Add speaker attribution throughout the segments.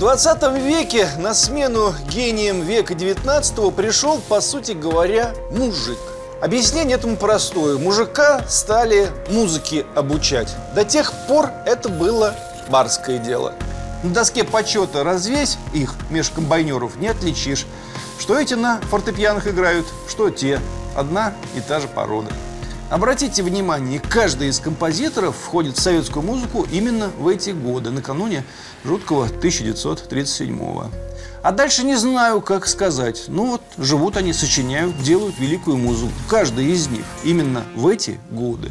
Speaker 1: 20 веке на смену гением века 19 пришел, по сути говоря, мужик. Объяснение этому простое. Мужика стали музыке обучать. До тех пор это было барское дело. На доске почета развесь их меж комбайнеров, не отличишь. Что эти на фортепианах играют, что те. Одна и та же порода. Обратите внимание, каждый из композиторов входит в советскую музыку именно в эти годы, накануне жуткого 1937 -го. А дальше не знаю, как сказать. Ну вот, живут они, сочиняют, делают великую музыку. Каждый из них именно в эти годы.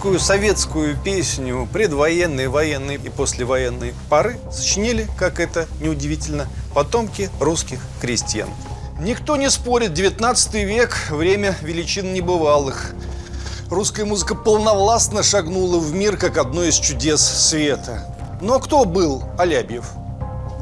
Speaker 1: Великую советскую песню предвоенной, военной и послевоенной поры сочинили, как это неудивительно, потомки русских крестьян. Никто не спорит, 19 век – время величин небывалых. Русская музыка полновластно шагнула в мир, как одно из чудес света. Но кто был Алябьев?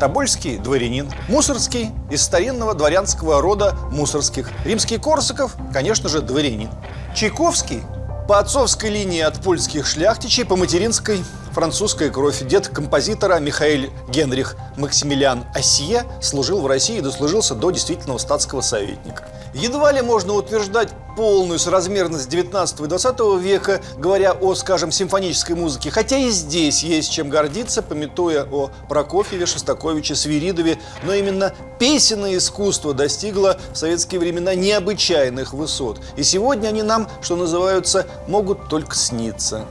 Speaker 1: Тобольский дворянин, Мусорский из старинного дворянского рода Мусорских. Римский Корсаков, конечно же, дворянин. Чайковский по отцовской линии от польских шляхтичей, по материнской французская кровь. Дед композитора Михаил Генрих Максимилиан Осье служил в России и дослужился до действительного статского советника. Едва ли можно утверждать полную соразмерность 19 и 20 века, говоря о, скажем, симфонической музыке, хотя и здесь есть чем гордиться, пометуя о Прокофьеве, Шостаковиче, Свиридове, но именно песенное искусство достигло в советские времена необычайных высот. И сегодня они нам, что называется, могут только сниться.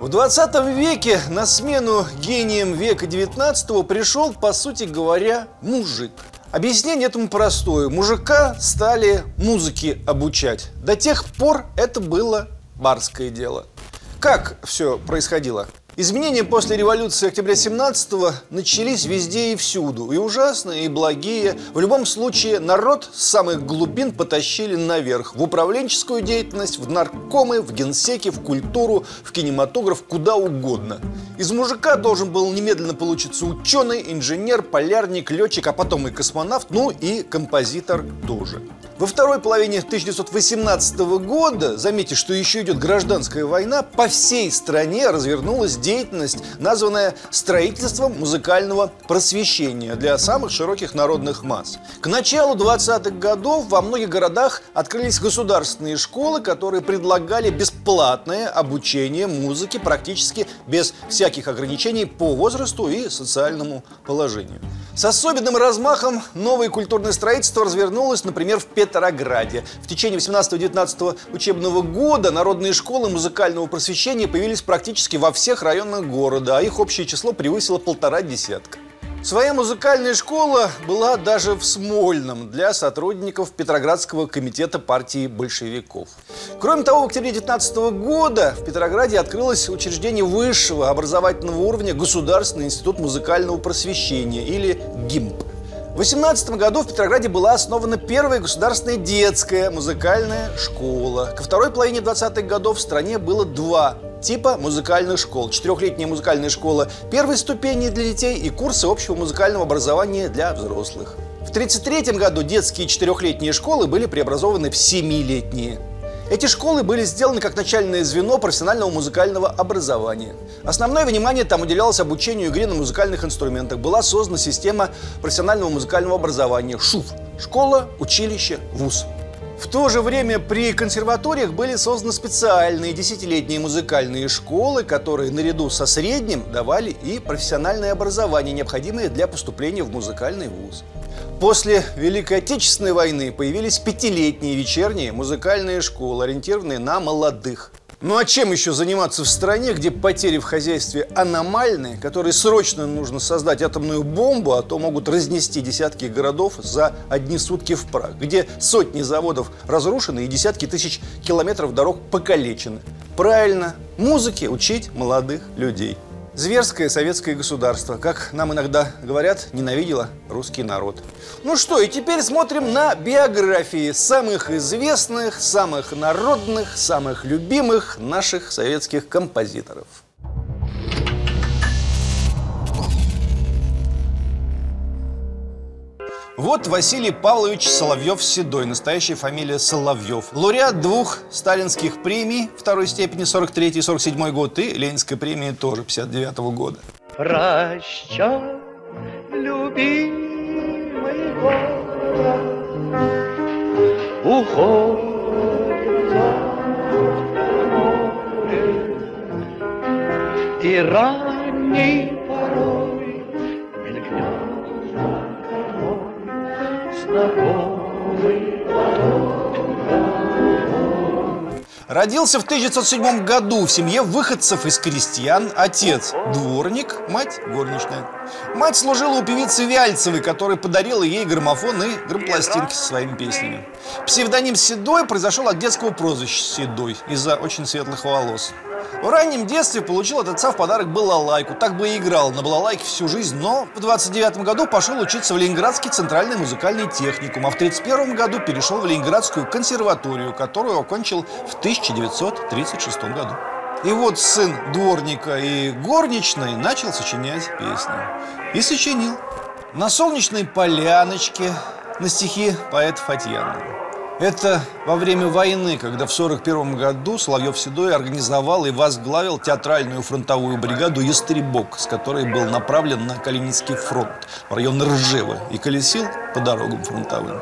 Speaker 1: В 20 веке на смену гением века 19 пришел, по сути говоря, мужик – Объяснение этому простое. Мужика стали музыке обучать. До тех пор это было барское дело. Как все происходило? Изменения после революции октября 17-го начались везде и всюду. И ужасные, и благие. В любом случае, народ с самых глубин потащили наверх. В управленческую деятельность, в наркомы, в генсеки, в культуру, в кинематограф, куда угодно. Из мужика должен был немедленно получиться ученый, инженер, полярник, летчик, а потом и космонавт, ну и композитор тоже. Во второй половине 1918 года, заметьте, что еще идет гражданская война, по всей стране развернулась деятельность, названная строительством музыкального просвещения для самых широких народных масс. К началу 20-х годов во многих городах открылись государственные школы, которые предлагали бесплатное обучение музыке практически без всяких ограничений по возрасту и социальному положению. С особенным размахом новое культурное строительство развернулось, например, в Петрограде. В течение 18-19 учебного года народные школы музыкального просвещения появились практически во всех районах города, а их общее число превысило полтора десятка. Своя музыкальная школа была даже в Смольном для сотрудников Петроградского комитета партии большевиков. Кроме того, в октябре 19 года в Петрограде открылось учреждение высшего образовательного уровня Государственный институт музыкального просвещения или ГИМП. В 18 году в Петрограде была основана первая государственная детская музыкальная школа. Ко второй половине 20-х годов в стране было два типа музыкальных школ. Четырехлетняя музыкальная школа первой ступени для детей и курсы общего музыкального образования для взрослых. В 1933 году детские четырехлетние школы были преобразованы в семилетние. Эти школы были сделаны как начальное звено профессионального музыкального образования. Основное внимание там уделялось обучению игре на музыкальных инструментах. Была создана система профессионального музыкального образования ШУФ – школа, училище, вуз. В то же время при консерваториях были созданы специальные десятилетние музыкальные школы, которые наряду со средним давали и профессиональное образование, необходимое для поступления в музыкальный вуз. После Великой Отечественной войны появились пятилетние вечерние музыкальные школы, ориентированные на молодых. Ну а чем еще заниматься в стране, где потери в хозяйстве аномальные, которые срочно нужно создать атомную бомбу, а то могут разнести десятки городов за одни сутки в прах, где сотни заводов разрушены и десятки тысяч километров дорог покалечены? Правильно, музыке учить молодых людей. Зверское советское государство, как нам иногда говорят, ненавидело русский народ. Ну что, и теперь смотрим на биографии самых известных, самых народных, самых любимых наших советских композиторов. Вот Василий Павлович Соловьев-Седой, настоящая фамилия Соловьев. Лауреат двух сталинских премий второй степени, 43 и 47 год, и Ленинской премии тоже 59 -го года.
Speaker 2: Прощай, любимый город, уходит море, и ранний
Speaker 1: Родился в 1907 году в семье выходцев из крестьян. Отец – дворник, мать – горничная. Мать служила у певицы Вяльцевой, которая подарила ей граммофон и грампластинки со своими песнями. Псевдоним Седой произошел от детского прозвища Седой из-за очень светлых волос. В раннем детстве получил от отца в подарок балалайку. Так бы и играл на балалайке всю жизнь, но в 29 году пошел учиться в Ленинградский центральный музыкальный техникум, а в 31 году перешел в Ленинградскую консерваторию, которую окончил в 1936 году. И вот сын дворника и горничной начал сочинять песни. И сочинил. На солнечной поляночке на стихи поэта Фатьянова. Это во время войны, когда в 1941 году Соловьев-Седой организовал и возглавил театральную фронтовую бригаду «Ястребок», с которой был направлен на Калининский фронт в район Ржева и колесил по дорогам фронтовым.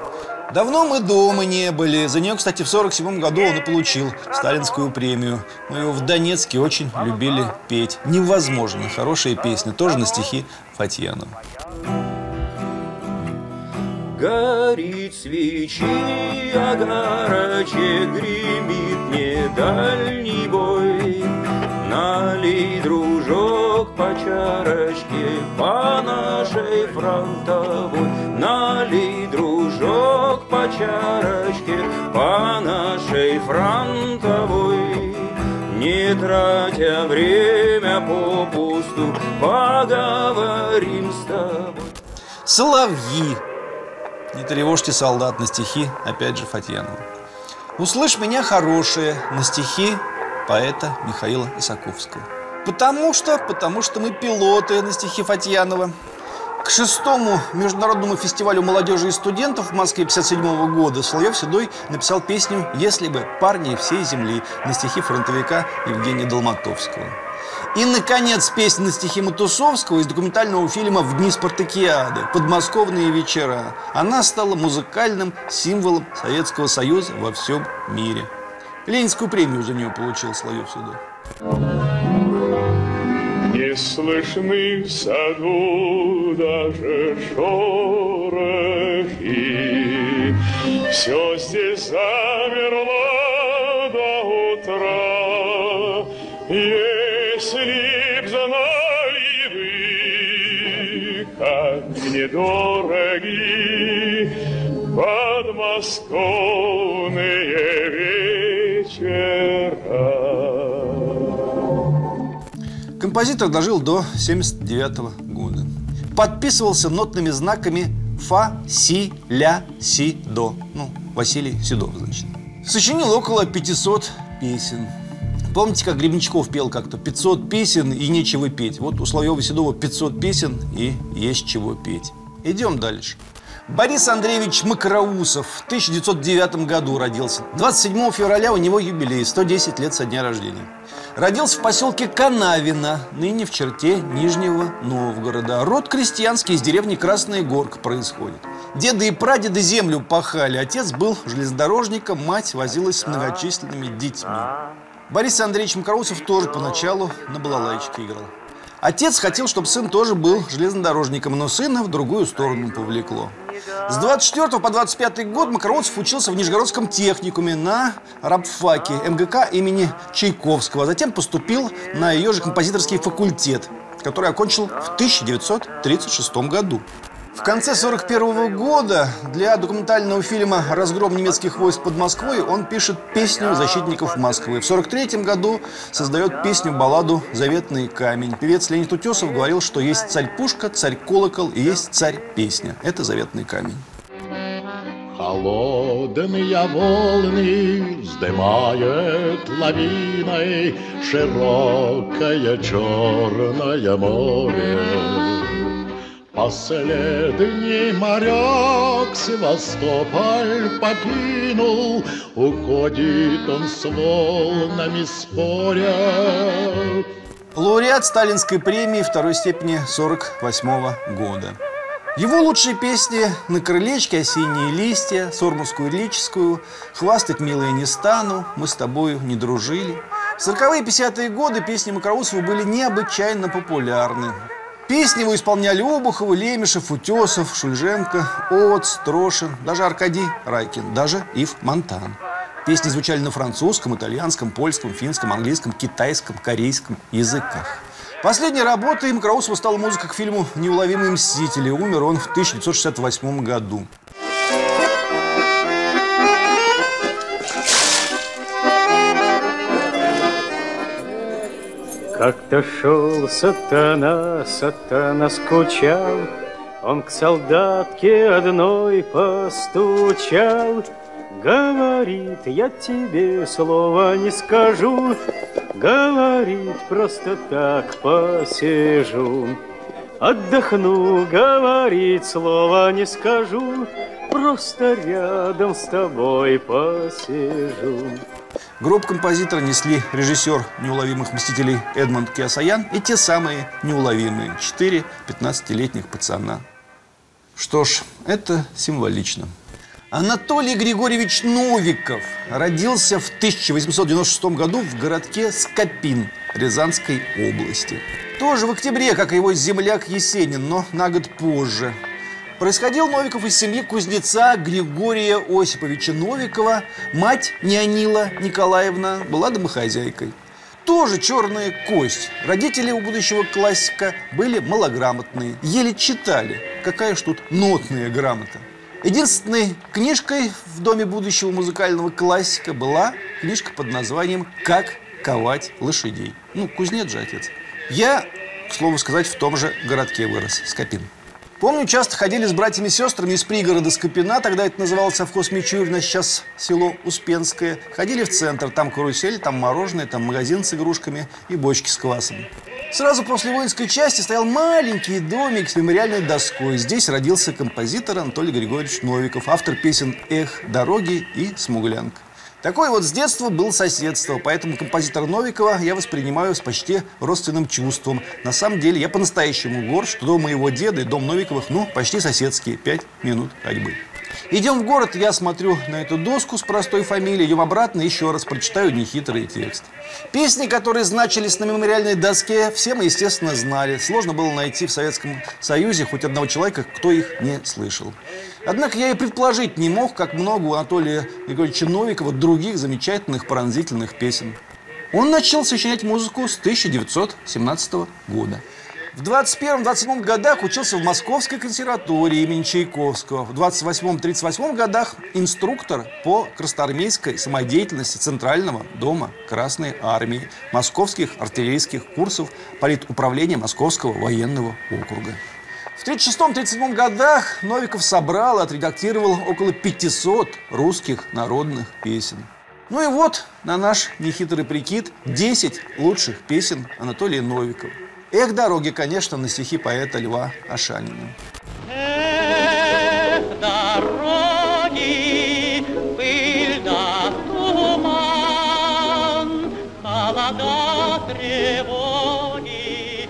Speaker 1: Давно мы дома не были. За нее, кстати, в 47 году он и получил сталинскую премию. Мы его в Донецке очень любили петь. Невозможно. Хорошая песня, тоже на стихи Фатьянова.
Speaker 2: Горит свечи, огарочек гремит не дальний бой. Налей, дружок, по чарочке по нашей фронтовой. Налей, дружок, по чарочке по нашей фронтовой. Не тратя время попусту, поговорим с тобой.
Speaker 1: Соловьи не тревожьте солдат на стихи, опять же, Фатьянова. Услышь меня хорошее на стихи поэта Михаила Исаковского. Потому что, потому что мы пилоты на стихи Фатьянова. К шестому международному фестивалю молодежи и студентов в Москве 57 года Соловьев Седой написал песню «Если бы парни всей земли» на стихи фронтовика Евгения Долматовского. И, наконец, песня на стихи Матусовского из документального фильма «В дни Спартакиады. Подмосковные вечера». Она стала музыкальным символом Советского Союза во всем мире. Ленинскую премию за нее получил Слоев Седой.
Speaker 3: Не слышны в саду даже шорохи, Все здесь замерло до утра. Если б знали вы, как мне дороги подмосковные вечера.
Speaker 1: Композитор дожил до 79 года. Подписывался нотными знаками фа, си, ля, си, до. Ну, Василий Седов, значит. Сочинил около 500 песен. Помните, как Гребенщиков пел как-то 500 песен и нечего петь? Вот у Соловьева Седова 500 песен и есть чего петь. Идем дальше. Борис Андреевич Макроусов в 1909 году родился. 27 февраля у него юбилей, 110 лет со дня рождения. Родился в поселке Канавино, ныне в черте Нижнего Новгорода. Род крестьянский из деревни Красная Горка происходит. Деды и прадеды землю пахали. Отец был железнодорожником, мать возилась с многочисленными детьми. Борис Андреевич Макроусов тоже поначалу на балалайчике играл. Отец хотел, чтобы сын тоже был железнодорожником, но сына в другую сторону повлекло. С 24 по 25 год Макроусов учился в Нижегородском техникуме на рабфаке МГК имени Чайковского. Затем поступил на ее же композиторский факультет, который окончил в 1936 году. В конце 1941 года для документального фильма «Разгром немецких войск под Москвой» он пишет песню защитников Москвы. В 1943 году создает песню-балладу «Заветный камень». Певец Леонид Утесов говорил, что есть царь-пушка, царь-колокол и есть царь-песня. Это «Заветный камень».
Speaker 4: Холодные волны вздымает лавиной Широкое черное море. Последний моряк Севастополь покинул, Уходит он с волнами споря.
Speaker 1: Лауреат Сталинской премии второй степени 48 года. Его лучшие песни «На крылечке осенние листья», «Сормовскую лирическую», «Хвастать, милая, не стану», «Мы с тобою не дружили». В 40-е и 50-е годы песни Макроусова были необычайно популярны. Песни его исполняли Обухова, Лемешев, Утесов, Шульженко, Оц, Трошин, даже Аркадий Райкин, даже Ив Монтан. Песни звучали на французском, итальянском, польском, финском, английском, китайском, корейском языках. Последней работой Макроусова стала музыка к фильму «Неуловимые мстители». Умер он в 1968 году.
Speaker 2: Как-то шел сатана, сатана скучал, Он к солдатке одной постучал. Говорит, я тебе слова не скажу, Говорит, просто так посижу. Отдохну, говорит, слова не скажу, Просто рядом с тобой посижу.
Speaker 1: Гроб композитора несли режиссер «Неуловимых мстителей» Эдмонд Киасаян и те самые неуловимые четыре 15-летних пацана. Что ж, это символично. Анатолий Григорьевич Новиков родился в 1896 году в городке Скопин Рязанской области. Тоже в октябре, как и его земляк Есенин, но на год позже. Происходил Новиков из семьи кузнеца Григория Осиповича Новикова. Мать Неонила Николаевна была домохозяйкой. Тоже черная кость. Родители у будущего классика были малограмотные, еле читали. Какая ж тут нотная грамота. Единственной книжкой в доме будущего музыкального классика была книжка под названием «Как ковать лошадей». Ну, кузнец же отец. Я, к слову сказать, в том же городке вырос, Скопин. Помню, часто ходили с братьями и сестрами из пригорода Скопина, тогда это называлось совхоз Мичурина, сейчас село Успенское. Ходили в центр, там карусель, там мороженое, там магазин с игрушками и бочки с квасом. Сразу после воинской части стоял маленький домик с мемориальной доской. Здесь родился композитор Анатолий Григорьевич Новиков, автор песен «Эх, дороги» и «Смуглянка». Такое вот с детства было соседство, поэтому композитора Новикова я воспринимаю с почти родственным чувством. На самом деле я по-настоящему горд, что дом моего деда и дом Новиковых, ну, почти соседские, пять минут ходьбы. Идем в город, я смотрю на эту доску с простой фамилией, идем обратно, еще раз прочитаю нехитрый текст. Песни, которые значились на мемориальной доске, все мы, естественно, знали. Сложно было найти в Советском Союзе хоть одного человека, кто их не слышал. Однако я и предположить не мог, как много у Анатолия Григорьевича Новикова других замечательных пронзительных песен. Он начал сочинять музыку с 1917 года. В 21-27 годах учился в Московской консерватории имени Чайковского. В 28-38 годах инструктор по красноармейской самодеятельности Центрального дома Красной Армии, московских артиллерийских курсов политуправления Московского военного округа. В 1936-1937 годах Новиков собрал и отредактировал около 500 русских народных песен. Ну и вот, на наш нехитрый прикид, 10 лучших песен Анатолия Новикова. Эх, дороги, конечно, на стихи поэта Льва Ашанина.
Speaker 5: Эх, дороги, пыль да туман, холода тревоги,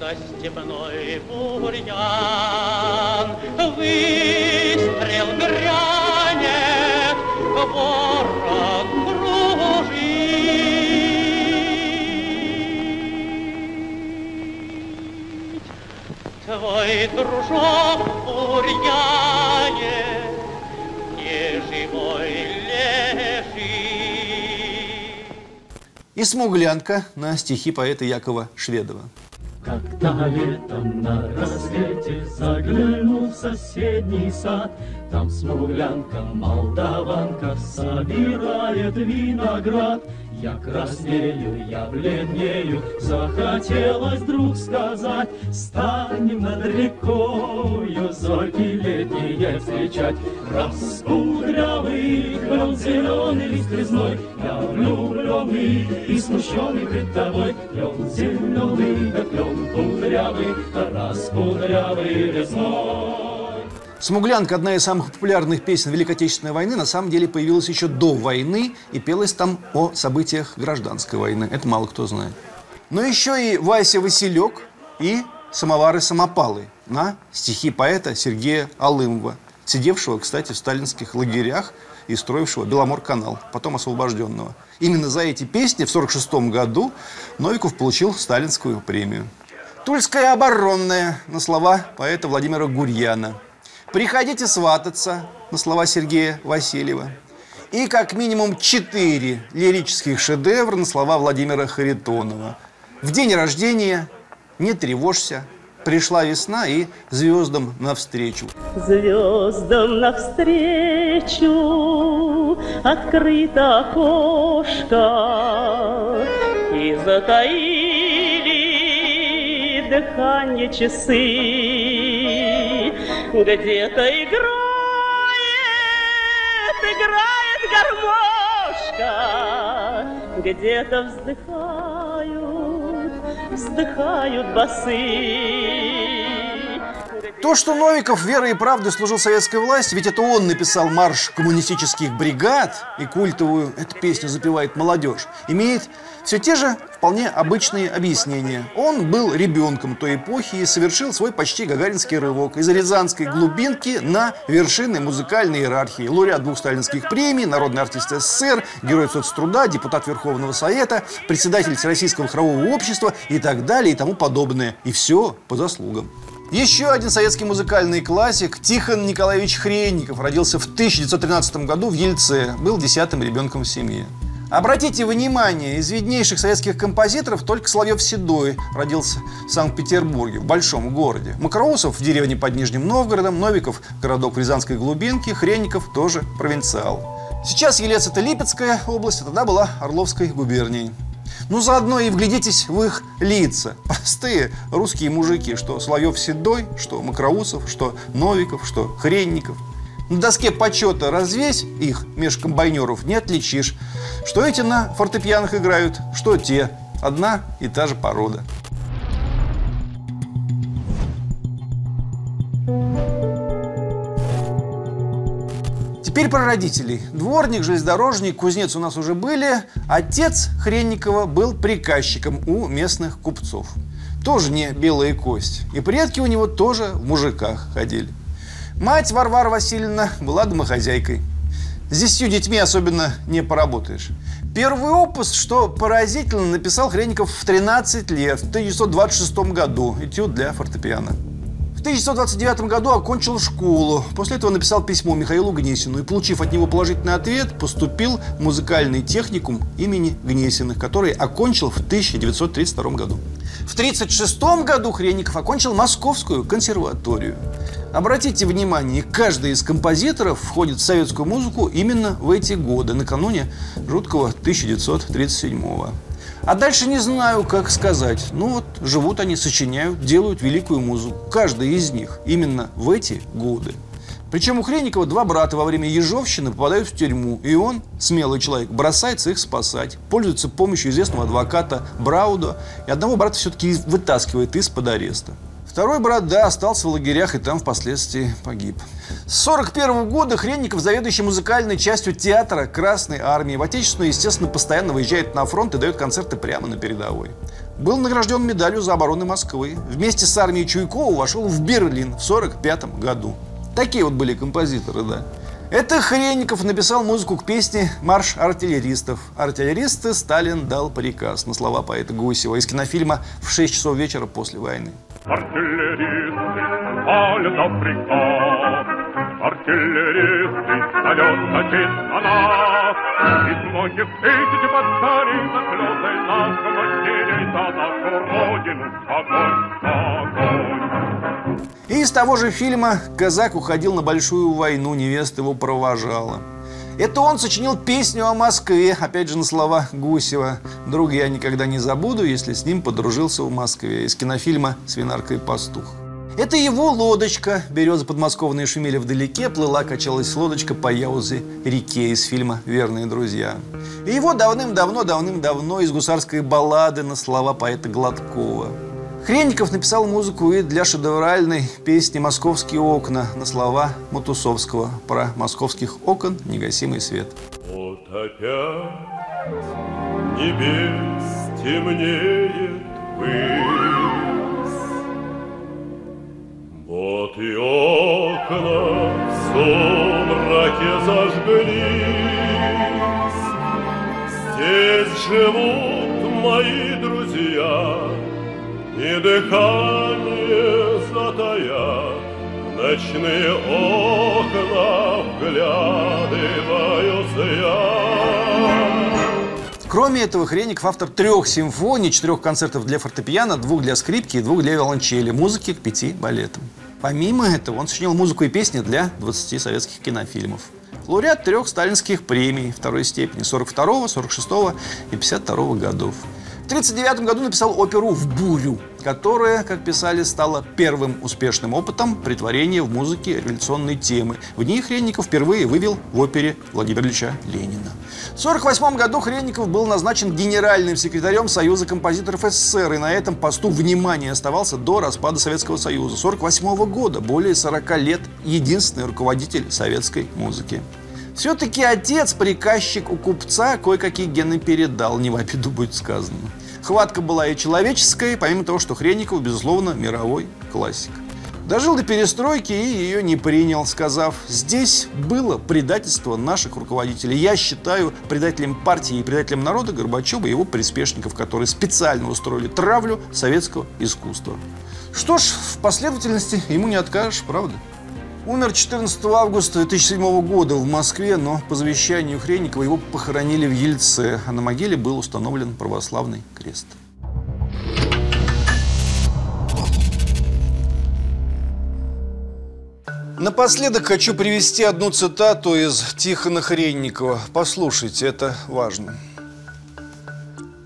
Speaker 5: да степной бурьян. Выстрел грянет, ворог Твой дружок бурьяне, неживой лежит.
Speaker 1: И «Смуглянка» на стихи поэта Якова Шведова.
Speaker 6: Когда летом на рассвете заглянул в соседний сад, Там смуглянка, молдаванка собирает виноград. Я краснею, я бледнею, захотелось вдруг сказать, Станем над рекою зорьки летние встречать. Раскудрявый клен зеленый лист резной, Я влюбленный и смущенный пред тобой. Клен зеленый, да клен кудрявый, раскудрявый резной.
Speaker 1: «Смуглянка» – одна из самых популярных песен Великой Отечественной войны, на самом деле появилась еще до войны и пелась там о событиях гражданской войны. Это мало кто знает. Но еще и Вася Василек и «Самовары-самопалы» на стихи поэта Сергея Алымова, сидевшего, кстати, в сталинских лагерях и строившего Беломор-канал, потом освобожденного. Именно за эти песни в 1946 году Новиков получил сталинскую премию. «Тульская оборонная» на слова поэта Владимира Гурьяна – Приходите свататься, на слова Сергея Васильева. И как минимум четыре лирических шедевра на слова Владимира Харитонова. В день рождения не тревожься, пришла весна и звездам навстречу.
Speaker 7: Звездам навстречу открыто окошко И затаили дыхание часы где-то играет, играет гармошка, где-то вздыхают, вздыхают басы.
Speaker 1: То, что Новиков верой и правдой служил советской власти, ведь это он написал марш коммунистических бригад и культовую эту песню запевает молодежь, имеет все те же вполне обычные объяснения. Он был ребенком той эпохи и совершил свой почти гагаринский рывок из рязанской глубинки на вершины музыкальной иерархии. Лауреат двух сталинских премий, народный артист СССР, герой соцтруда, депутат Верховного Совета, председатель Всероссийского хорового общества и так далее и тому подобное. И все по заслугам. Еще один советский музыкальный классик Тихон Николаевич Хренников родился в 1913 году в Ельце, был десятым ребенком в семье. Обратите внимание, из виднейших советских композиторов только Соловьев Седой родился в Санкт-Петербурге, в большом городе. Макроусов в деревне под Нижним Новгородом, Новиков – городок в Рязанской глубинке, Хренников тоже провинциал. Сейчас Елец – это Липецкая область, а тогда была Орловской губернией. Ну, заодно и вглядитесь в их лица. Простые русские мужики, что Соловьев Седой, что Макроусов, что Новиков, что Хренников. На доске почета развесь их меж комбайнеров, не отличишь. Что эти на фортепианах играют, что те. Одна и та же порода. Теперь про родителей. Дворник, железнодорожник, кузнец у нас уже были. Отец Хренникова был приказчиком у местных купцов. Тоже не белая кость. И предки у него тоже в мужиках ходили. Мать Варвара Васильевна была домохозяйкой. С десятью детьми особенно не поработаешь. Первый опус, что поразительно, написал Хренников в 13 лет, в 1926 году. Этюд для фортепиано. В 1929 году окончил школу. После этого написал письмо Михаилу Гнесину и, получив от него положительный ответ, поступил в музыкальный техникум имени Гнесиных, который окончил в 1932 году. В 1936 году Хренников окончил Московскую консерваторию. Обратите внимание, каждый из композиторов входит в советскую музыку именно в эти годы, накануне жуткого 1937 года. А дальше не знаю, как сказать. Ну вот, живут они, сочиняют, делают великую музыку. Каждый из них именно в эти годы. Причем у Хренникова два брата во время Ежовщины попадают в тюрьму, и он, смелый человек, бросается их спасать, пользуется помощью известного адвоката Брауда, и одного брата все-таки вытаскивает из-под ареста. Второй брат, да, остался в лагерях и там впоследствии погиб. С 41 года Хренников, заведующий музыкальной частью театра Красной Армии, в Отечественную, естественно, постоянно выезжает на фронт и дает концерты прямо на передовой. Был награжден медалью за оборону Москвы. Вместе с армией Чуйкова вошел в Берлин в 45 году. Такие вот были композиторы, да. Это Хренников написал музыку к песне «Марш артиллеристов». Артиллеристы Сталин дал приказ на слова поэта Гусева из кинофильма «В 6 часов вечера после войны»
Speaker 3: артиллеристы полят на приказ. Артиллеристы полет летит на нас. Из многих тысяч батарей за клёзой нас командирей за нашу родину огонь, огонь.
Speaker 1: И из того же фильма казак уходил на большую войну, невеста его провожала. Это он сочинил песню о Москве, опять же на слова Гусева. Друга я никогда не забуду, если с ним подружился в Москве. Из кинофильма «Свинарка и пастух». Это его лодочка. Березы подмосковные шумели вдалеке, плыла, качалась лодочка по Яузе реке из фильма «Верные друзья». И его давным-давно, давным-давно из гусарской баллады на слова поэта Гладкова. Хренников написал музыку и для шедевральной песни «Московские окна» на слова Матусовского про московских окон негасимый свет.
Speaker 3: Вот опять небес темнеет высь. Вот и окна в сумраке зажглись. Здесь живут мои друзья, и дыхание затая, ночные окна вглядываюсь я.
Speaker 1: Кроме этого, Хренников автор трех симфоний, четырех концертов для фортепиано, двух для скрипки и двух для виолончели, музыки к пяти балетам. Помимо этого, он сочинил музыку и песни для 20 советских кинофильмов. Лауреат трех сталинских премий второй степени 42, 46 и 52 годов. В 1939 году написал оперу «В бурю», которая, как писали, стала первым успешным опытом притворения в музыке революционной темы. В ней Хренников впервые вывел в опере Владимира Ильича Ленина. В 1948 году Хренников был назначен генеральным секретарем Союза композиторов СССР и на этом посту внимания оставался до распада Советского Союза. 1948 года, более 40 лет, единственный руководитель советской музыки. Все-таки отец, приказчик у купца, кое-какие гены передал, не в обиду будет сказано. Хватка была и человеческая, помимо того, что Хренников, безусловно, мировой классик. Дожил до перестройки и ее не принял, сказав, здесь было предательство наших руководителей. Я считаю предателем партии и предателем народа Горбачева и его приспешников, которые специально устроили травлю советского искусства. Что ж, в последовательности ему не откажешь, правда? Умер 14 августа 2007 года в Москве, но по завещанию Хренникова его похоронили в Ельце, а на могиле был установлен православный крест. Напоследок хочу привести одну цитату из Тихона Хренникова. Послушайте, это важно.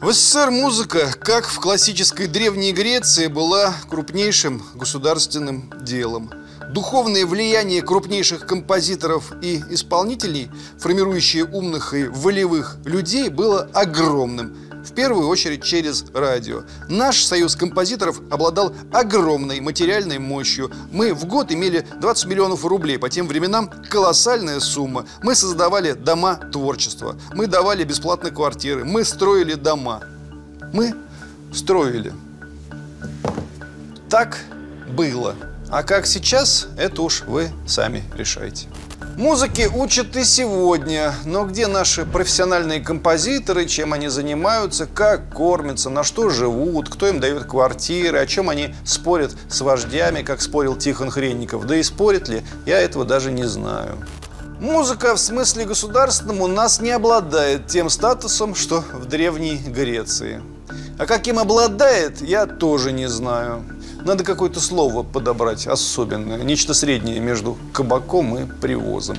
Speaker 1: В СССР музыка, как в классической Древней Греции, была крупнейшим государственным делом – Духовное влияние крупнейших композиторов и исполнителей, формирующие умных и волевых людей, было огромным. В первую очередь через радио. Наш союз композиторов обладал огромной материальной мощью. Мы в год имели 20 миллионов рублей. По тем временам колоссальная сумма. Мы создавали дома творчества. Мы давали бесплатные квартиры. Мы строили дома. Мы строили. Так было. А как сейчас, это уж вы сами решайте. Музыки учат и сегодня, но где наши профессиональные композиторы, чем они занимаются, как кормятся, на что живут, кто им дает квартиры, о чем они спорят с вождями, как спорил Тихон Хренников, да и спорят ли, я этого даже не знаю. Музыка в смысле государственном у нас не обладает тем статусом, что в Древней Греции. А каким обладает, я тоже не знаю. Надо какое-то слово подобрать особенное, нечто среднее между кабаком и привозом.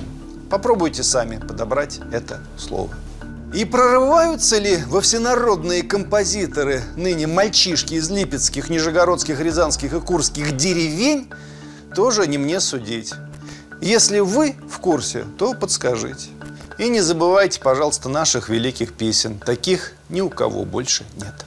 Speaker 1: Попробуйте сами подобрать это слово. И прорываются ли во всенародные композиторы ныне мальчишки из липецких, нижегородских, рязанских и курских деревень, тоже не мне судить. Если вы в курсе, то подскажите. И не забывайте, пожалуйста, наших великих песен. Таких ни у кого больше нет.